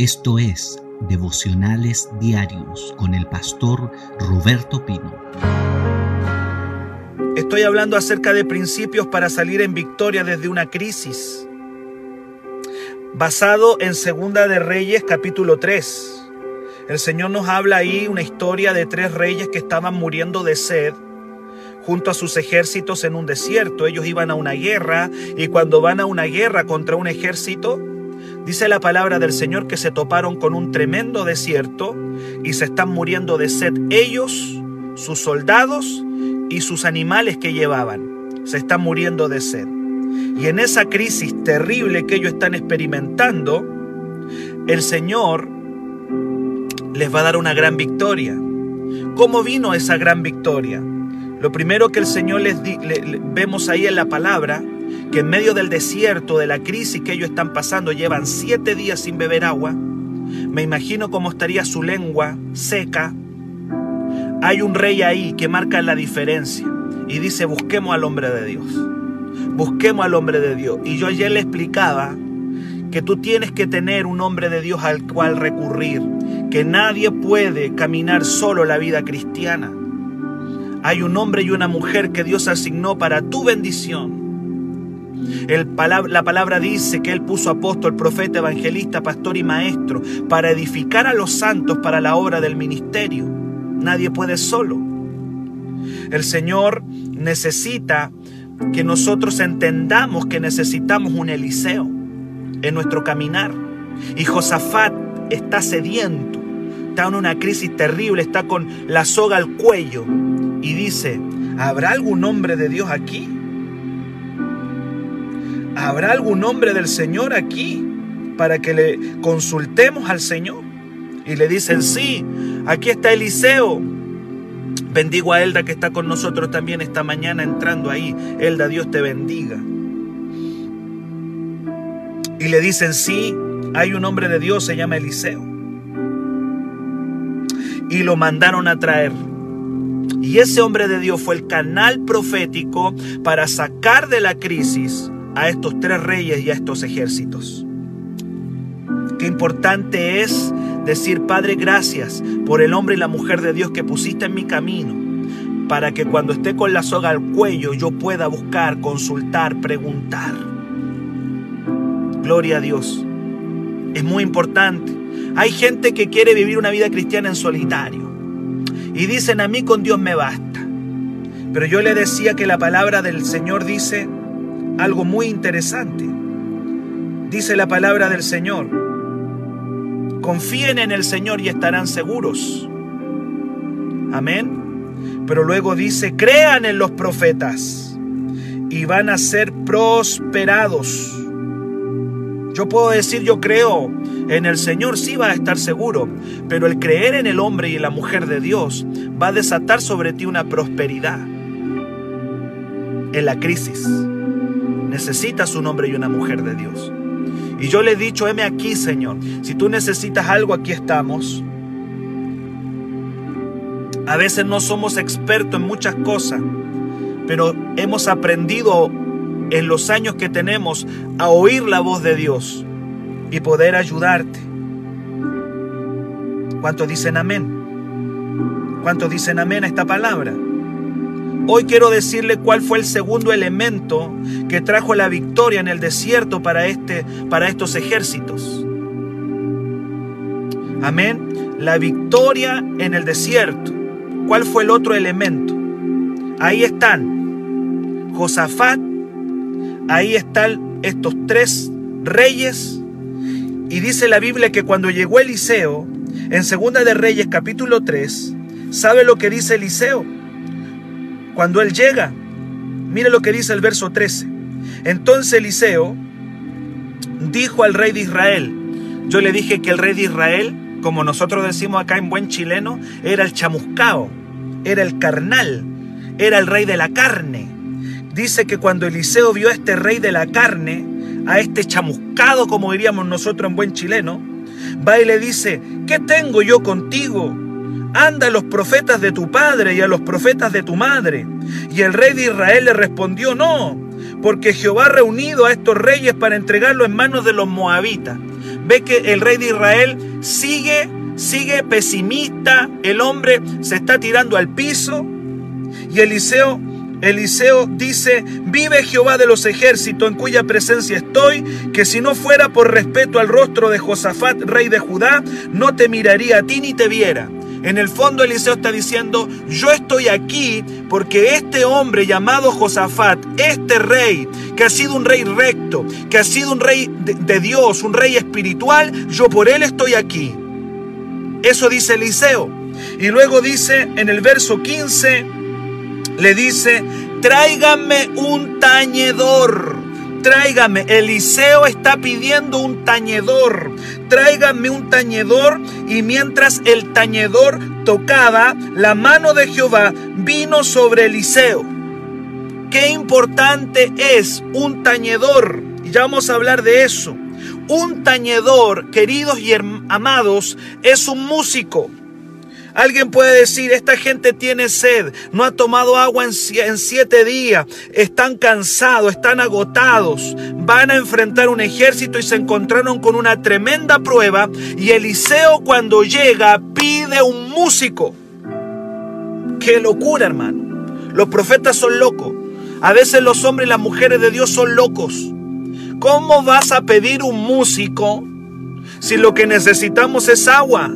Esto es Devocionales Diarios con el pastor Roberto Pino. Estoy hablando acerca de principios para salir en victoria desde una crisis. Basado en Segunda de Reyes capítulo 3. El Señor nos habla ahí una historia de tres reyes que estaban muriendo de sed junto a sus ejércitos en un desierto. Ellos iban a una guerra y cuando van a una guerra contra un ejército, Dice la palabra del Señor que se toparon con un tremendo desierto y se están muriendo de sed ellos, sus soldados y sus animales que llevaban. Se están muriendo de sed. Y en esa crisis terrible que ellos están experimentando, el Señor les va a dar una gran victoria. ¿Cómo vino esa gran victoria? Lo primero que el Señor les vemos ahí en la palabra que en medio del desierto, de la crisis que ellos están pasando, llevan siete días sin beber agua. Me imagino cómo estaría su lengua seca. Hay un rey ahí que marca la diferencia y dice, busquemos al hombre de Dios. Busquemos al hombre de Dios. Y yo ayer le explicaba que tú tienes que tener un hombre de Dios al cual recurrir, que nadie puede caminar solo la vida cristiana. Hay un hombre y una mujer que Dios asignó para tu bendición la palabra dice que Él puso apóstol, profeta, evangelista, pastor y maestro para edificar a los santos para la obra del ministerio. Nadie puede solo. El Señor necesita que nosotros entendamos que necesitamos un Eliseo en nuestro caminar. Y Josafat está sediento, está en una crisis terrible, está con la soga al cuello y dice, ¿habrá algún hombre de Dios aquí? ¿Habrá algún hombre del Señor aquí para que le consultemos al Señor? Y le dicen, sí, aquí está Eliseo. Bendigo a Elda que está con nosotros también esta mañana entrando ahí. Elda, Dios te bendiga. Y le dicen, sí, hay un hombre de Dios, se llama Eliseo. Y lo mandaron a traer. Y ese hombre de Dios fue el canal profético para sacar de la crisis a estos tres reyes y a estos ejércitos. Qué importante es decir, Padre, gracias por el hombre y la mujer de Dios que pusiste en mi camino, para que cuando esté con la soga al cuello yo pueda buscar, consultar, preguntar. Gloria a Dios. Es muy importante. Hay gente que quiere vivir una vida cristiana en solitario. Y dicen, a mí con Dios me basta. Pero yo le decía que la palabra del Señor dice, algo muy interesante. Dice la palabra del Señor, confíen en el Señor y estarán seguros. Amén. Pero luego dice, crean en los profetas y van a ser prosperados. Yo puedo decir, yo creo en el Señor, sí va a estar seguro, pero el creer en el hombre y en la mujer de Dios va a desatar sobre ti una prosperidad en la crisis necesitas un hombre y una mujer de Dios. Y yo le he dicho, heme aquí, Señor. Si tú necesitas algo, aquí estamos. A veces no somos expertos en muchas cosas, pero hemos aprendido en los años que tenemos a oír la voz de Dios y poder ayudarte. ¿Cuántos dicen amén? ¿Cuántos dicen amén a esta palabra? Hoy quiero decirle cuál fue el segundo elemento que trajo la victoria en el desierto para, este, para estos ejércitos. Amén. La victoria en el desierto. ¿Cuál fue el otro elemento? Ahí están Josafat, ahí están estos tres reyes. Y dice la Biblia que cuando llegó Eliseo, en Segunda de Reyes capítulo 3, ¿sabe lo que dice Eliseo? Cuando él llega, mire lo que dice el verso 13. Entonces Eliseo dijo al rey de Israel, yo le dije que el rey de Israel, como nosotros decimos acá en buen chileno, era el chamuscao, era el carnal, era el rey de la carne. Dice que cuando Eliseo vio a este rey de la carne, a este chamuscado, como diríamos nosotros en buen chileno, va y le dice, ¿qué tengo yo contigo? Anda a los profetas de tu padre y a los profetas de tu madre. Y el rey de Israel le respondió, no, porque Jehová ha reunido a estos reyes para entregarlo en manos de los moabitas. ve que el rey de Israel sigue, sigue pesimista, el hombre se está tirando al piso y Eliseo Eliseo dice, vive Jehová de los ejércitos en cuya presencia estoy, que si no fuera por respeto al rostro de Josafat, rey de Judá, no te miraría a ti ni te viera. En el fondo Eliseo está diciendo, yo estoy aquí porque este hombre llamado Josafat, este rey, que ha sido un rey recto, que ha sido un rey de, Dios, un rey espiritual, yo por él estoy aquí. Eso dice Eliseo. Y luego dice en el verso 15, le dice, tráigame un tañedor. Tráigame, Eliseo está pidiendo un tañedor. Tráigame un tañedor. Y mientras el tañedor tocaba, la mano de Jehová vino sobre Eliseo. Qué importante es un tañedor. Ya vamos a hablar de eso. Un tañedor, queridos y amados, es un músico. Alguien puede decir, esta gente tiene sed, no ha tomado agua en, siete días, están cansados, están agotados, van a enfrentar un ejército y se encontraron con una tremenda prueba y Eliseo cuando llega pide un músico. Qué locura, hermano. Los profetas son locos. A veces los hombres y las mujeres de Dios son locos. ¿Cómo vas a pedir un músico si lo que necesitamos es agua?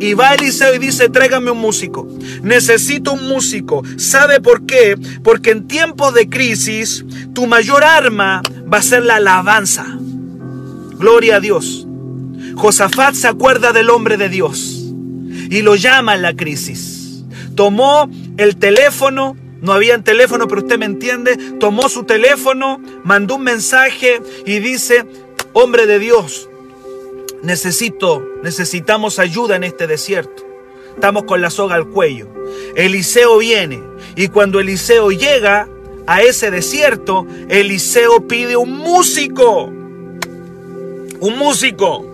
Y va Eliseo y dice, tráigame un músico. Necesito un músico. ¿Sabe por qué? Porque en tiempos de crisis, tu mayor arma va a ser la alabanza. Gloria a Dios. Josafat se acuerda del hombre de Dios y lo llama en la crisis. Tomó el teléfono, no había teléfono, pero usted me entiende, tomó su teléfono, mandó un mensaje y dice, hombre de Dios, necesito, necesitamos ayuda en este desierto. Estamos con la soga al cuello. Eliseo viene y cuando Eliseo llega a ese desierto, Eliseo pide un músico. Un músico.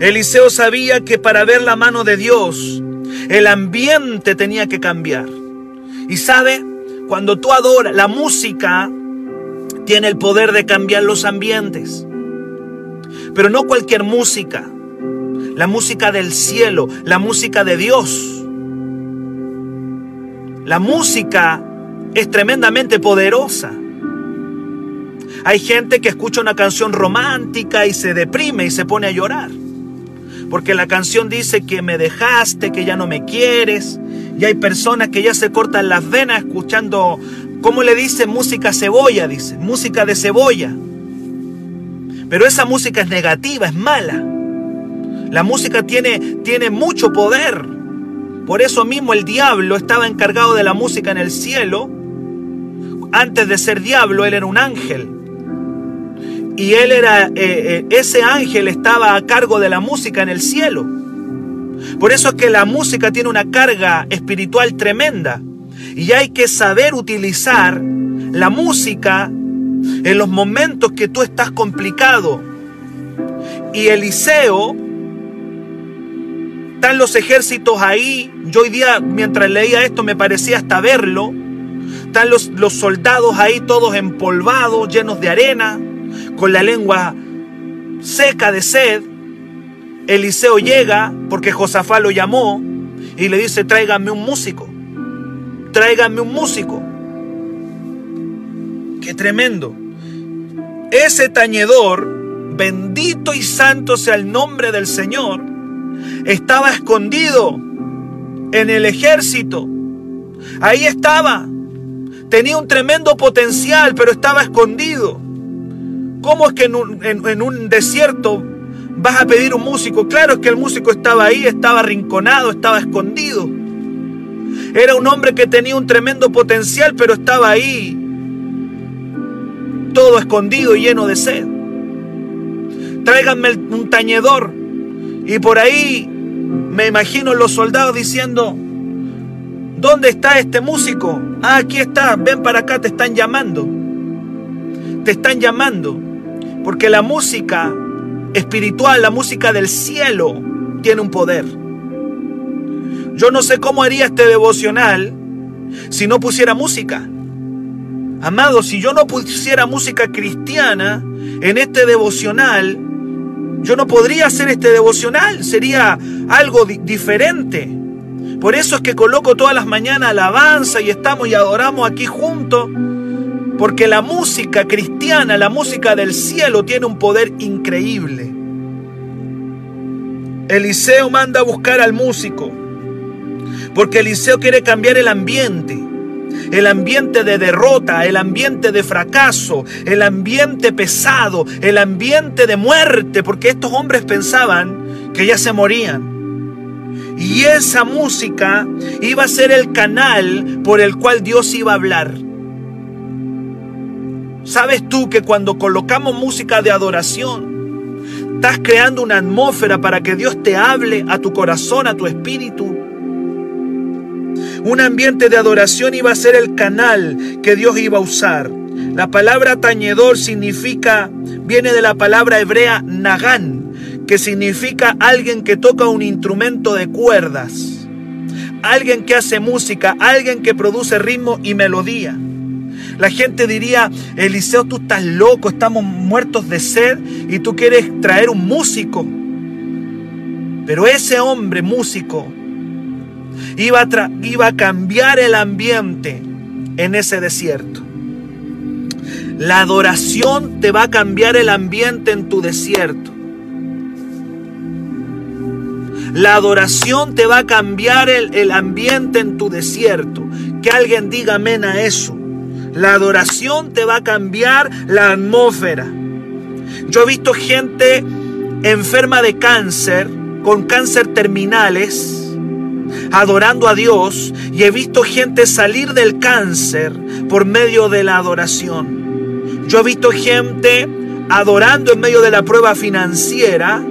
Eliseo sabía que para ver la mano de Dios, el ambiente tenía que cambiar. Y sabe, cuando tú adoras, la música tiene el poder de cambiar los ambientes. Pero no cualquier música. La música del cielo, la música de Dios. La música es tremendamente poderosa. Hay gente que escucha una canción romántica y se deprime y se pone a llorar. Porque la canción dice que me dejaste, que ya no me quieres. Y hay personas que ya se cortan las venas escuchando, ¿cómo le dice? Música cebolla, dice, música de cebolla. Pero esa música es negativa, es mala. La música tiene, tiene mucho poder. Por eso mismo el diablo estaba encargado de la música en el cielo. Antes de ser diablo, él era un ángel. Y él era, eh, eh, ese ángel estaba a cargo de la música en el cielo. Por eso es que la música tiene una carga espiritual tremenda. Y hay que saber utilizar la música en los momentos que tú estás complicado. Y Eliseo, están los ejércitos ahí. Yo hoy día, mientras leía esto, me parecía hasta verlo. Están los, los soldados ahí todos empolvados, llenos de arena, con la lengua seca de sed. Eliseo llega porque Josafá lo llamó y le dice, tráigame un músico. Tráigame un músico. Tremendo. Ese tañedor, bendito y santo sea el nombre del Señor, estaba escondido en el ejército. Ahí estaba. Tenía un tremendo potencial, pero estaba escondido. ¿Cómo es que en un, en un, desierto vas a pedir un músico? Claro es que el músico estaba ahí, estaba arrinconado, estaba escondido. Era un hombre que tenía un tremendo potencial, pero estaba ahí todo escondido y lleno de sed. Tráiganme un tañedor. Y por ahí me imagino los soldados diciendo, ¿dónde está este músico? Ah, aquí está, ven para acá, te están llamando. Te están llamando. Porque la música espiritual, la música del cielo, tiene un poder. Yo no sé cómo haría este devocional si no pusiera música. Amado, si yo no pusiera música cristiana, en este devocional, yo no podría hacer este devocional, sería algo diferente. Por eso es que coloco todas las mañanas alabanza y estamos y adoramos aquí juntos. Porque la música cristiana, la música del cielo tiene un poder increíble. Eliseo manda a buscar al músico. Porque Eliseo quiere cambiar el ambiente. El ambiente de derrota, el ambiente de fracaso, el ambiente pesado, el ambiente de muerte. Porque estos hombres pensaban que ya se morían. Y esa música iba a ser el canal por el cual Dios iba a hablar. ¿Sabes tú que cuando colocamos música de adoración, estás creando una atmósfera para que Dios te hable a tu corazón, a tu espíritu? Un ambiente de adoración iba a ser el canal que Dios iba a usar. La palabra tañedor significa, viene de la palabra hebrea nagán, que significa alguien que toca un instrumento de cuerdas, alguien que hace música, alguien que produce ritmo y melodía. La gente diría, Eliseo, tú estás loco, estamos muertos de sed y tú quieres traer un músico. Pero ese hombre músico iba a, iba a cambiar el ambiente en ese desierto. La adoración te va a cambiar el ambiente en tu desierto. La adoración te va a cambiar el, ambiente en tu desierto. Que alguien diga amén a eso. La adoración te va a cambiar la atmósfera. Yo he visto gente enferma de cáncer, con cáncer terminales, adorando a Dios. Y he visto gente salir del cáncer por medio de la adoración. Yo he visto gente adorando en medio de la prueba financiera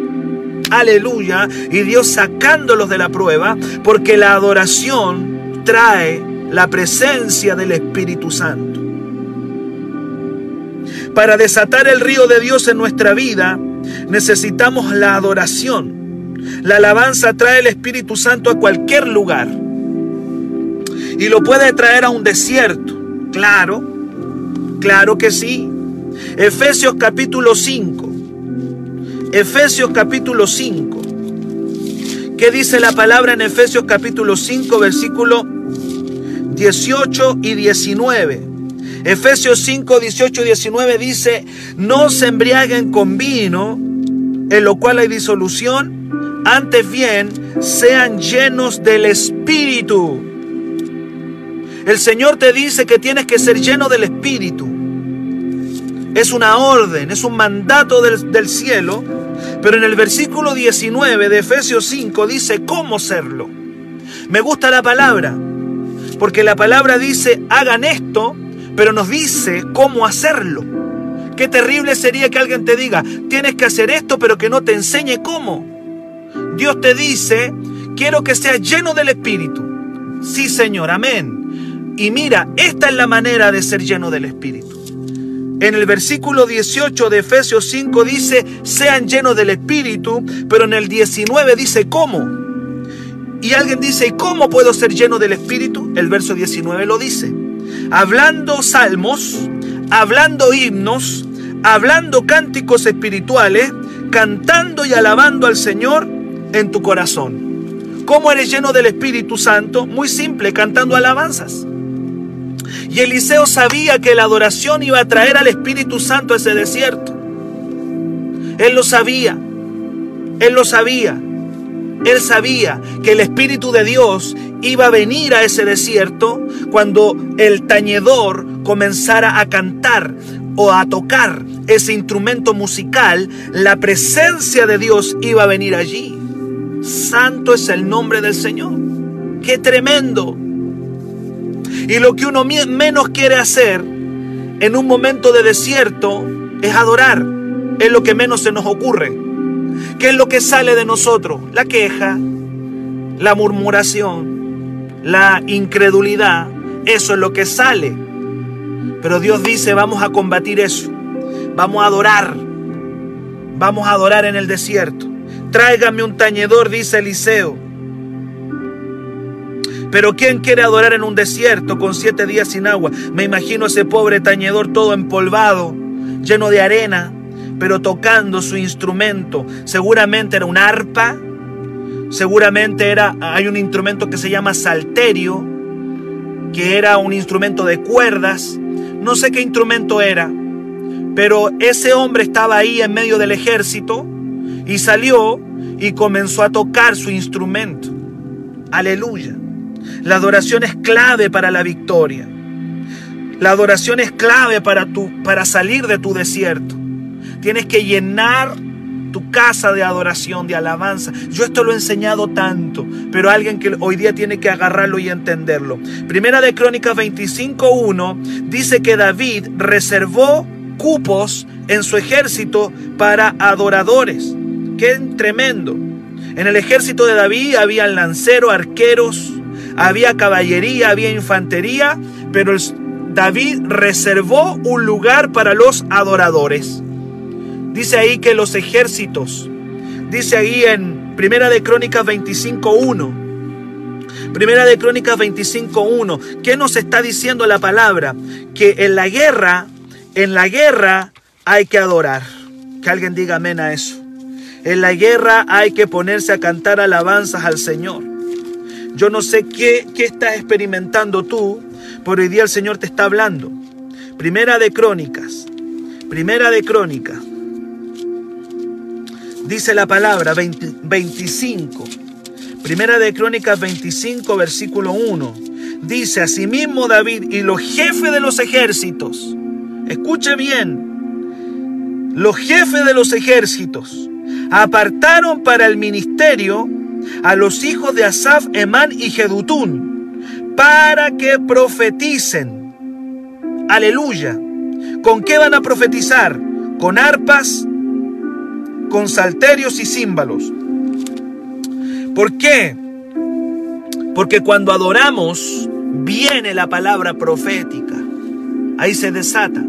aleluya, y Dios sacándolos de la prueba, porque la adoración trae la presencia del Espíritu Santo. Para desatar el río de Dios en nuestra vida, necesitamos la adoración. La alabanza trae el Espíritu Santo a cualquier lugar. Y lo puede traer a un desierto. Claro, claro que sí. Efesios capítulo 5. Efesios capítulo 5. ¿Qué dice la palabra en Efesios capítulo 5, versículo 18 y 19? Efesios 5, 18 y 19 dice, no se embriaguen con vino, en lo cual hay disolución, antes bien sean llenos del Espíritu. El Señor te dice que tienes que ser lleno del Espíritu. Es una orden, es un mandato del, cielo pero en el versículo 19 de Efesios 5 dice cómo serlo. Me gusta la palabra, porque la palabra dice hagan esto, pero nos dice cómo hacerlo. Qué terrible sería que alguien te diga, tienes que hacer esto, pero que no te enseñe cómo. Dios te dice, quiero que seas lleno del Espíritu. Sí, Señor, amén. Y mira, esta es la manera de ser lleno del Espíritu. En el versículo 18 de Efesios 5 dice, sean llenos del Espíritu, pero en el 19 dice, ¿cómo? Y alguien dice, ¿y cómo puedo ser lleno del Espíritu? El verso 19 lo dice. Hablando salmos, hablando himnos, hablando cánticos espirituales, cantando y alabando al Señor en tu corazón. ¿Cómo eres lleno del Espíritu Santo? Muy simple, cantando alabanzas. Y Eliseo sabía que la adoración iba a traer al Espíritu Santo a ese desierto. Él lo sabía. Él lo sabía. Él sabía que el Espíritu de Dios iba a venir a ese desierto cuando el tañedor comenzara a cantar o a tocar ese instrumento musical, la presencia de Dios iba a venir allí. Santo es el nombre del Señor. Qué tremendo. Y lo que uno menos quiere hacer en un momento de desierto es adorar. Es lo que menos se nos ocurre. ¿Qué es lo que sale de nosotros? La queja, la murmuración, la incredulidad. Eso es lo que sale. Pero Dios dice, vamos a combatir eso. Vamos a adorar. Vamos a adorar en el desierto. Tráigame un tañedor, dice Eliseo. Pero ¿quién quiere adorar en un desierto con siete días sin agua? Me imagino ese pobre tañedor todo empolvado, lleno de arena, pero tocando su instrumento. Seguramente era un arpa, seguramente era, hay un instrumento que se llama salterio, que era un instrumento de cuerdas. No sé qué instrumento era, pero ese hombre estaba ahí en medio del ejército y salió y comenzó a tocar su instrumento. Aleluya. La adoración es clave para la victoria. La adoración es clave para, tu, para salir de tu desierto. Tienes que llenar tu casa de adoración, de alabanza. Yo esto lo he enseñado tanto, pero alguien que hoy día tiene que agarrarlo y entenderlo. Primera de Crónicas 25.1 dice que David reservó cupos en su ejército para adoradores. Qué tremendo. En el ejército de David había lanceros, arqueros, había caballería, había infantería, pero David reservó un lugar para los adoradores. Dice ahí que los ejércitos, dice ahí en Primera de Crónicas 25.1, Primera de Crónicas 25.1, ¿qué nos está diciendo la palabra? Que en la guerra, en la guerra hay que adorar. Que alguien diga amén a eso. En la guerra hay que ponerse a cantar alabanzas al Señor. Yo no sé qué, qué estás experimentando tú, pero hoy día el Señor te está hablando. Primera de Crónicas. Primera de Crónicas. Dice la palabra 25. Primera de Crónicas 25, versículo 1. Dice asimismo David y los jefes de los ejércitos. Escuche bien. Los jefes de los ejércitos apartaron para el ministerio a los hijos de Asaf, Emán y Jedutún para que profeticen. Aleluya. ¿Con qué van a profetizar? Con arpas, con salterios y címbalos. ¿Por qué? Porque cuando adoramos viene la palabra profética. Ahí se desata.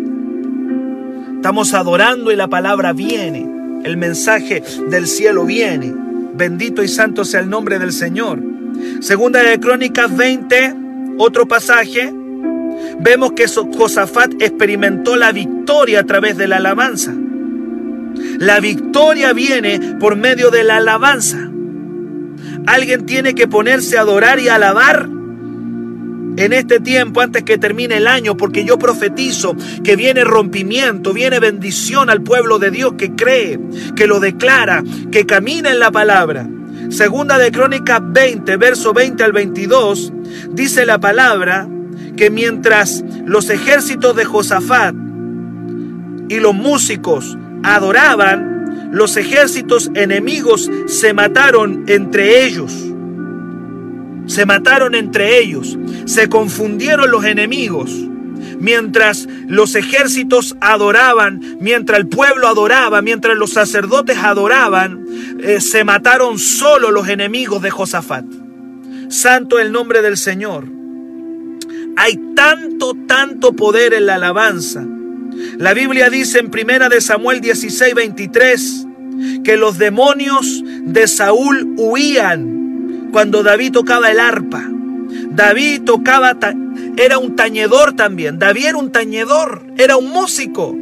Estamos adorando y la palabra viene. El mensaje del cielo viene. Bendito y santo sea el nombre del Señor. Segunda de Crónicas 20, otro pasaje. Vemos que Josafat experimentó la victoria a través de la alabanza. La victoria viene por medio de la alabanza. Alguien tiene que ponerse a adorar y alabar en este tiempo antes que termine el año, porque yo profetizo que viene rompimiento, viene bendición al pueblo de Dios que cree, que lo declara, que camina en la palabra. Segunda de Crónicas 20, verso 20 al 22, dice la palabra que mientras los ejércitos de Josafat y los músicos adoraban, los ejércitos enemigos se mataron entre ellos. Se mataron entre ellos. Se confundieron los enemigos. Mientras los ejércitos adoraban, mientras el pueblo adoraba, mientras los sacerdotes adoraban, eh, se mataron solo los enemigos de Josafat. Santo el nombre del Señor. Hay tanto, tanto poder en la alabanza la Biblia dice en primera de Samuel 16, 23 que los demonios de Saúl huían cuando David tocaba el arpa. David tocaba, era un tañedor también. David era un tañedor, era un músico.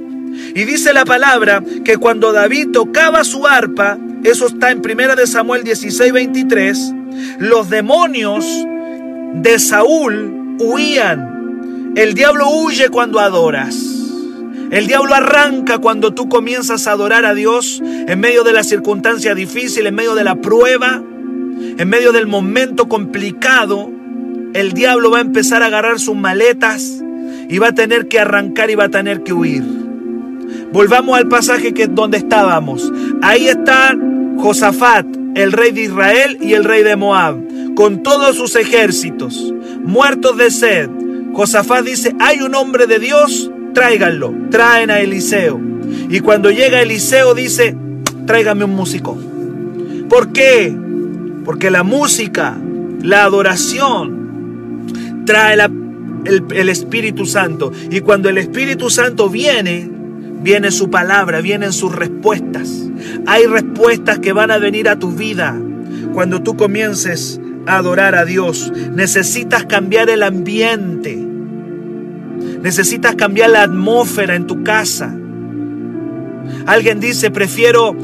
Y dice la palabra que cuando David tocaba su arpa, eso está en primera de Samuel 16, 23, los demonios de Saúl huían. El diablo huye cuando adoras. El diablo arranca cuando tú comienzas a adorar a Dios en medio de la circunstancia difícil, en medio de la prueba, en medio del momento complicado. El diablo va a empezar a agarrar sus maletas y va a tener que arrancar y va a tener que huir. Volvamos al pasaje que donde estábamos. Ahí está Josafat, el rey de Israel y el rey de Moab, con todos sus ejércitos, muertos de sed. Josafat dice, hay un hombre de Dios tráiganlo, traen a Eliseo. Y cuando llega Eliseo dice, tráigame un músico. ¿Por qué? Porque la música, la adoración, trae el, el Espíritu Santo. Y cuando el Espíritu Santo viene, viene su palabra, vienen sus respuestas. Hay respuestas que van a venir a tu vida cuando tú comiences a adorar a Dios. Necesitas cambiar el ambiente. Necesitas cambiar la atmósfera en tu casa. Alguien dice, prefiero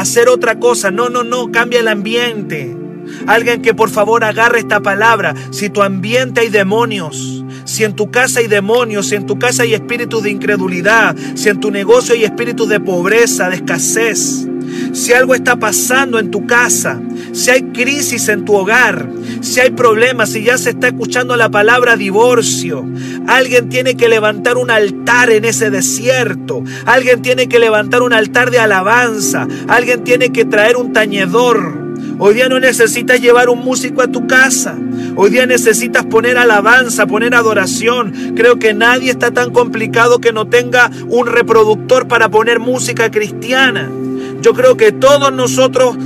hacer otra cosa. No, no, no, cambia el ambiente. Alguien que por favor agarre esta palabra. Si tu ambiente hay demonios, si en tu casa hay demonios, si en tu casa hay espíritus de incredulidad, si en tu negocio hay espíritus de pobreza, de escasez, si algo está pasando en tu casa, si hay crisis en tu hogar, si hay problemas, si ya se está escuchando la palabra divorcio, alguien tiene que levantar un altar en ese desierto, alguien tiene que levantar un altar de alabanza, alguien tiene que traer un tañedor. Hoy día no necesitas llevar un músico a tu casa. Hoy día necesitas poner alabanza, poner adoración. Creo que nadie está tan complicado que no tenga un reproductor para poner música cristiana. Yo creo que todos nosotros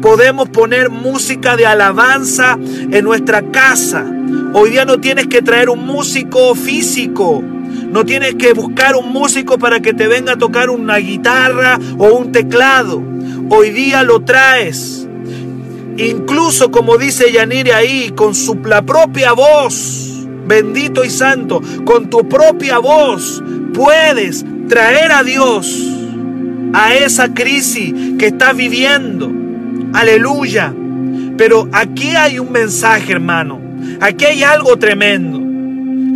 podemos poner música de alabanza en nuestra casa. Hoy día no tienes que traer un músico físico. No tienes que buscar un músico para que te venga a tocar una guitarra o un teclado. Hoy día lo traes. Incluso como dice Yanire ahí, con su, la propia voz, bendito y santo, con tu propia voz puedes traer a Dios a esa crisis que estás viviendo. Aleluya. Pero aquí hay un mensaje, hermano. Aquí hay algo tremendo.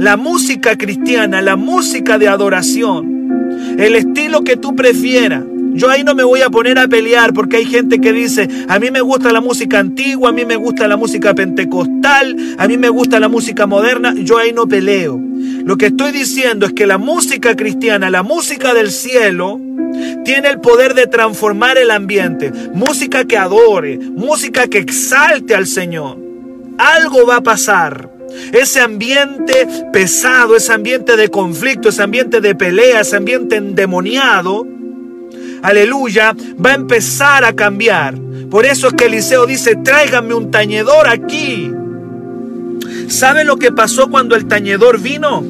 La música cristiana, la música de adoración, el estilo que tú prefieras. Yo ahí no me voy a poner a pelear porque hay gente que dice, a mí me gusta la música antigua, a mí me gusta la música pentecostal, a mí me gusta la música moderna. Yo ahí no peleo. Lo que estoy diciendo es que la música cristiana, la música del cielo, tiene el poder de transformar el ambiente. Música que adore, música que exalte al Señor. Algo va a pasar. Ese ambiente pesado, ese ambiente de conflicto, ese ambiente de pelea, ese ambiente endemoniado, aleluya, va a empezar a cambiar. Por eso es que Eliseo dice, tráigame un tañedor aquí. ¿Sabe lo que pasó cuando el tañedor vino?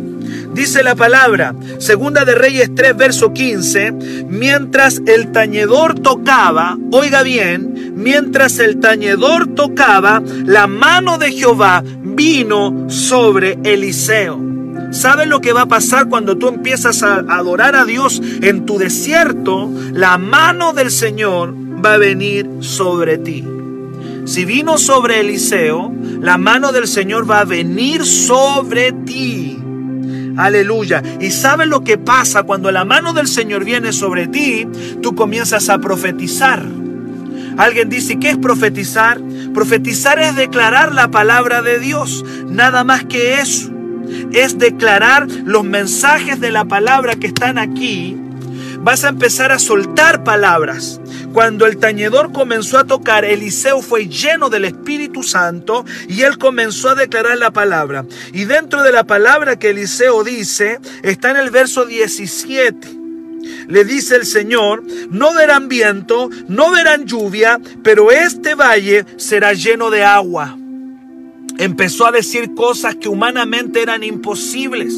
Dice la palabra, segunda de Reyes 3, verso 15, mientras el tañedor tocaba, oiga bien, mientras el tañedor tocaba, la mano de Jehová vino sobre Eliseo. ¿Sabes lo que va a pasar cuando tú empiezas a adorar a Dios en tu desierto? La mano del Señor va a venir sobre ti. Si vino sobre Eliseo, la mano del Señor va a venir sobre ti. Aleluya. Y sabes lo que pasa cuando la mano del Señor viene sobre ti, tú comienzas a profetizar. Alguien dice, ¿qué es profetizar? Profetizar es declarar la palabra de Dios, nada más que eso. Es declarar los mensajes de la palabra que están aquí. Vas a empezar a soltar palabras. Cuando el tañedor comenzó a tocar, Eliseo fue lleno del Espíritu Santo y él comenzó a declarar la palabra. Y dentro de la palabra que Eliseo dice, está en el verso 17 le dice el Señor, no verán viento, no verán lluvia, pero este valle será lleno de agua. Empezó a decir cosas que humanamente eran imposibles.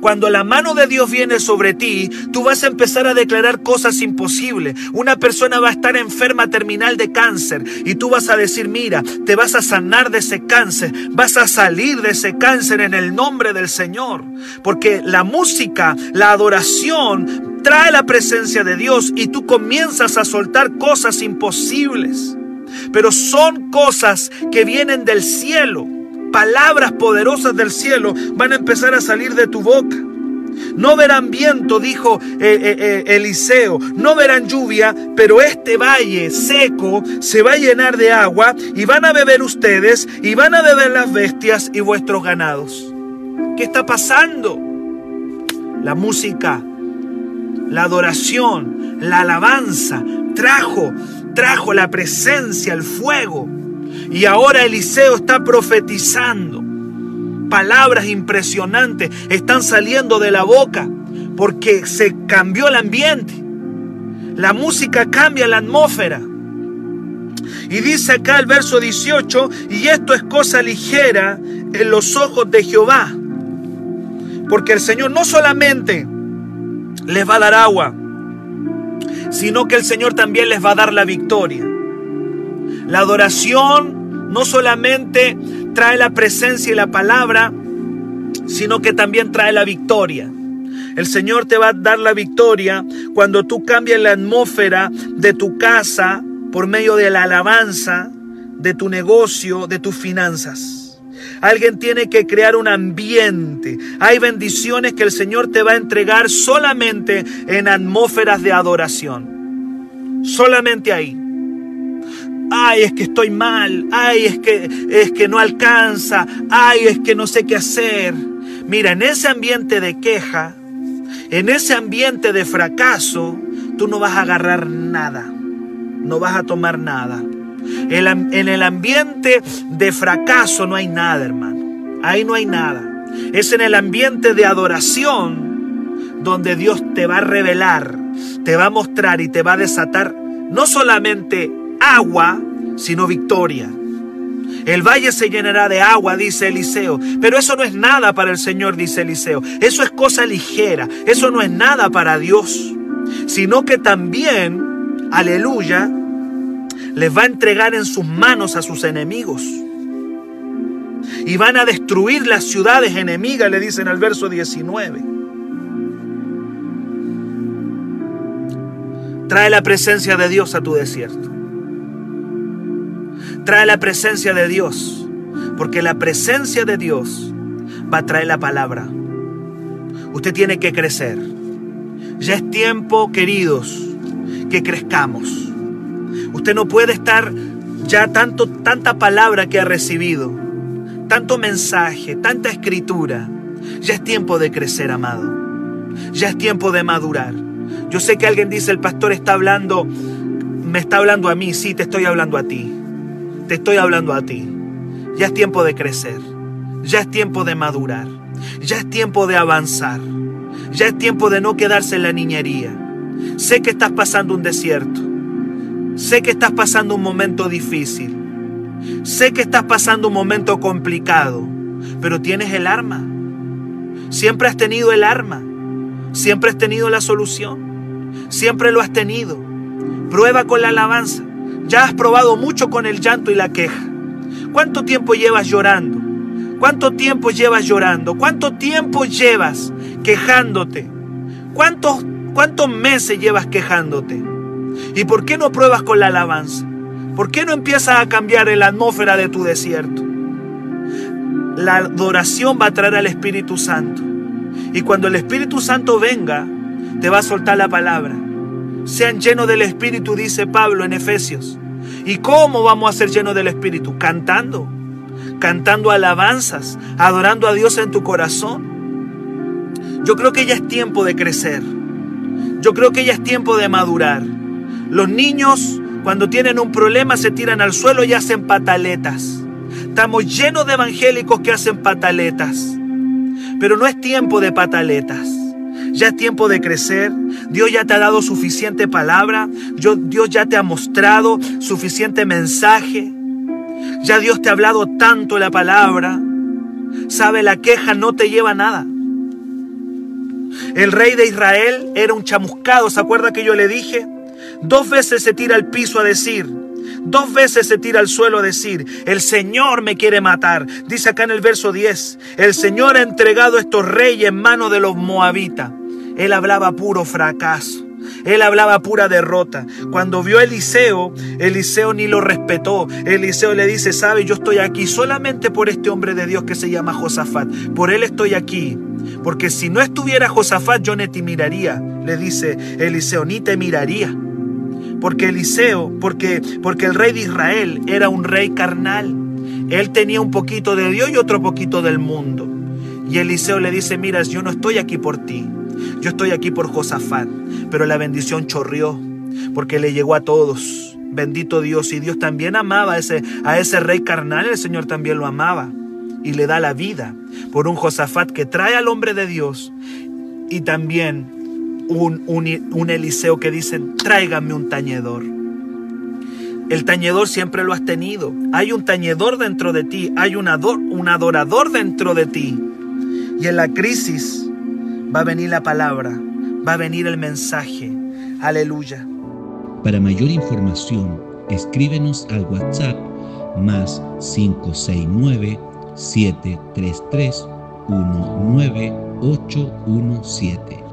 Cuando la mano de Dios viene sobre ti, tú vas a empezar a declarar cosas imposibles. Una persona va a estar enferma terminal de cáncer y tú vas a decir, mira, te vas a sanar de ese cáncer, vas a salir de ese cáncer en el nombre del Señor. Porque la música, la adoración trae la presencia de Dios y tú comienzas a soltar cosas imposibles. Pero son cosas que vienen del cielo palabras poderosas del cielo van a empezar a salir de tu boca. No verán viento, dijo eh, eh, eh, Eliseo, no verán lluvia, pero este valle seco se va a llenar de agua y van a beber ustedes y van a beber las bestias y vuestros ganados. ¿Qué está pasando? La música, la adoración, la alabanza trajo, trajo la presencia, el fuego y ahora Eliseo está profetizando. Palabras impresionantes están saliendo de la boca porque se cambió el ambiente. La música cambia la atmósfera. Y dice acá el verso 18, y esto es cosa ligera en los ojos de Jehová. Porque el Señor no solamente les va a dar agua, sino que el Señor también les va a dar la victoria. La adoración no solamente trae la presencia y la palabra, sino que también trae la victoria. El Señor te va a dar la victoria cuando tú cambies la atmósfera de tu casa por medio de la alabanza, de tu negocio, de tus finanzas. Alguien tiene que crear un ambiente. Hay bendiciones que el Señor te va a entregar solamente en atmósferas de adoración. Solamente ahí. Ay, es que estoy mal. Ay, es que es que no alcanza. Ay, es que no sé qué hacer. Mira, en ese ambiente de queja, en ese ambiente de fracaso, tú no vas a agarrar nada, no vas a tomar nada. En el ambiente de fracaso no hay nada, hermano. Ahí no hay nada. Es en el ambiente de adoración donde Dios te va a revelar, te va a mostrar y te va a desatar no solamente agua, sino victoria. El valle se llenará de agua, dice Eliseo. Pero eso no es nada para el Señor, dice Eliseo. Eso es cosa ligera. Eso no es nada para Dios. Sino que también, aleluya, les va a entregar en sus manos a sus enemigos. Y van a destruir las ciudades enemigas, le dicen al verso 19. Trae la presencia de Dios a tu desierto. Trae la presencia de Dios, porque la presencia de Dios va a traer la palabra. Usted tiene que crecer. Ya es tiempo, queridos, que crezcamos. Usted no puede estar ya tanto tanta palabra que ha recibido, tanto mensaje, tanta escritura. Ya es tiempo de crecer, amado. Ya es tiempo de madurar. Yo sé que alguien dice, el pastor está hablando, me está hablando a mí, sí, te estoy hablando a ti. Te estoy hablando a ti. Ya es tiempo de crecer. Ya es tiempo de madurar. Ya es tiempo de avanzar. Ya es tiempo de no quedarse en la niñería. Sé que estás pasando un desierto. Sé que estás pasando un momento difícil. Sé que estás pasando un momento complicado. Pero tienes el arma. Siempre has tenido el arma. Siempre has tenido la solución. Siempre lo has tenido. Prueba con la alabanza. Ya has probado mucho con el llanto y la queja. ¿Cuánto tiempo llevas llorando? ¿Cuánto tiempo llevas llorando? ¿Cuánto tiempo llevas quejándote? ¿Cuántos, cuántos meses llevas quejándote? ¿Y por qué no pruebas con la alabanza? ¿Por qué no empiezas a cambiar la atmósfera de tu desierto? La adoración va a traer al Espíritu Santo. Y cuando el Espíritu Santo venga, te va a soltar la palabra. Sean llenos del Espíritu, dice Pablo en Efesios. ¿Y cómo vamos a ser llenos del Espíritu? Cantando, cantando alabanzas, adorando a Dios en tu corazón. Yo creo que ya es tiempo de crecer. Yo creo que ya es tiempo de madurar. Los niños cuando tienen un problema se tiran al suelo y hacen pataletas. Estamos llenos de evangélicos que hacen pataletas. Pero no es tiempo de pataletas. Ya es tiempo de crecer. Dios ya te ha dado suficiente palabra. Dios ya te ha mostrado suficiente mensaje. Ya Dios te ha hablado tanto la palabra. Sabe, la queja no te lleva nada. El rey de Israel era un chamuscado. ¿Se acuerda que yo le dije? Dos veces se tira al piso a decir, Dos veces se tira al suelo a decir, el Señor me quiere matar. Dice acá en el verso 10, el Señor ha entregado a estos reyes en manos de los moabitas. Él hablaba puro fracaso. Él hablaba pura derrota. Cuando vio a Eliseo, Eliseo ni lo respetó. Eliseo le dice, sabe, yo estoy aquí solamente por este hombre de Dios que se llama Josafat. Por él estoy aquí. Porque si no estuviera Josafat, yo ni te miraría. Le dice Eliseo, ni te miraría. Porque Eliseo, porque, porque el rey de Israel era un rey carnal. Él tenía un poquito de Dios y otro poquito del mundo. Y Eliseo le dice, mira, yo no estoy aquí por ti. Yo estoy aquí por Josafat, pero la bendición chorrió porque le llegó a todos. Bendito Dios. Y Dios también amaba a ese, rey carnal, el Señor también lo amaba. Y le da la vida por un Josafat que trae al hombre de Dios. Y también un, un, Eliseo que dice, tráigame un tañedor. El tañedor siempre lo has tenido. Hay un tañedor dentro de ti. Hay un, un adorador dentro de ti. Y en la crisis va a venir la palabra, va a venir el mensaje. Aleluya. Para mayor información, escríbenos al WhatsApp más 569 733 19817.